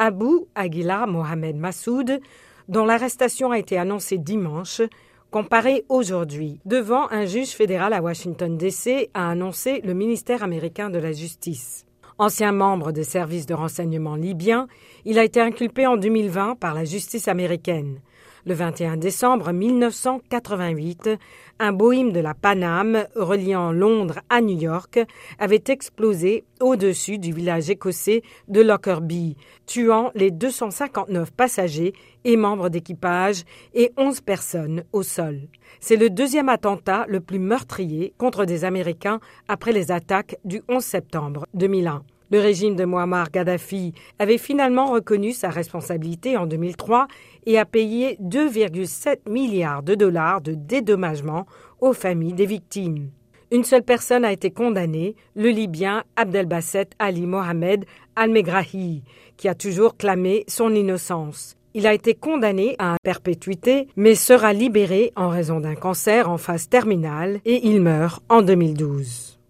Abu Aguilar Mohamed Massoud, dont l'arrestation a été annoncée dimanche, comparé aujourd'hui devant un juge fédéral à Washington, D.C., a annoncé le ministère américain de la Justice. Ancien membre des services de renseignement libyens, il a été inculpé en 2020 par la justice américaine. Le 21 décembre 1988, un Boeing de la Paname reliant Londres à New York avait explosé au-dessus du village écossais de Lockerbie, tuant les 259 passagers et membres d'équipage et 11 personnes au sol. C'est le deuxième attentat le plus meurtrier contre des Américains après les attaques du 11 septembre 2001. Le régime de Muammar Gaddafi avait finalement reconnu sa responsabilité en 2003 et a payé 2,7 milliards de dollars de dédommagement aux familles des victimes. Une seule personne a été condamnée, le Libyen Abdelbasset Ali Mohamed Al-Megrahi, qui a toujours clamé son innocence. Il a été condamné à perpétuité, mais sera libéré en raison d'un cancer en phase terminale et il meurt en 2012.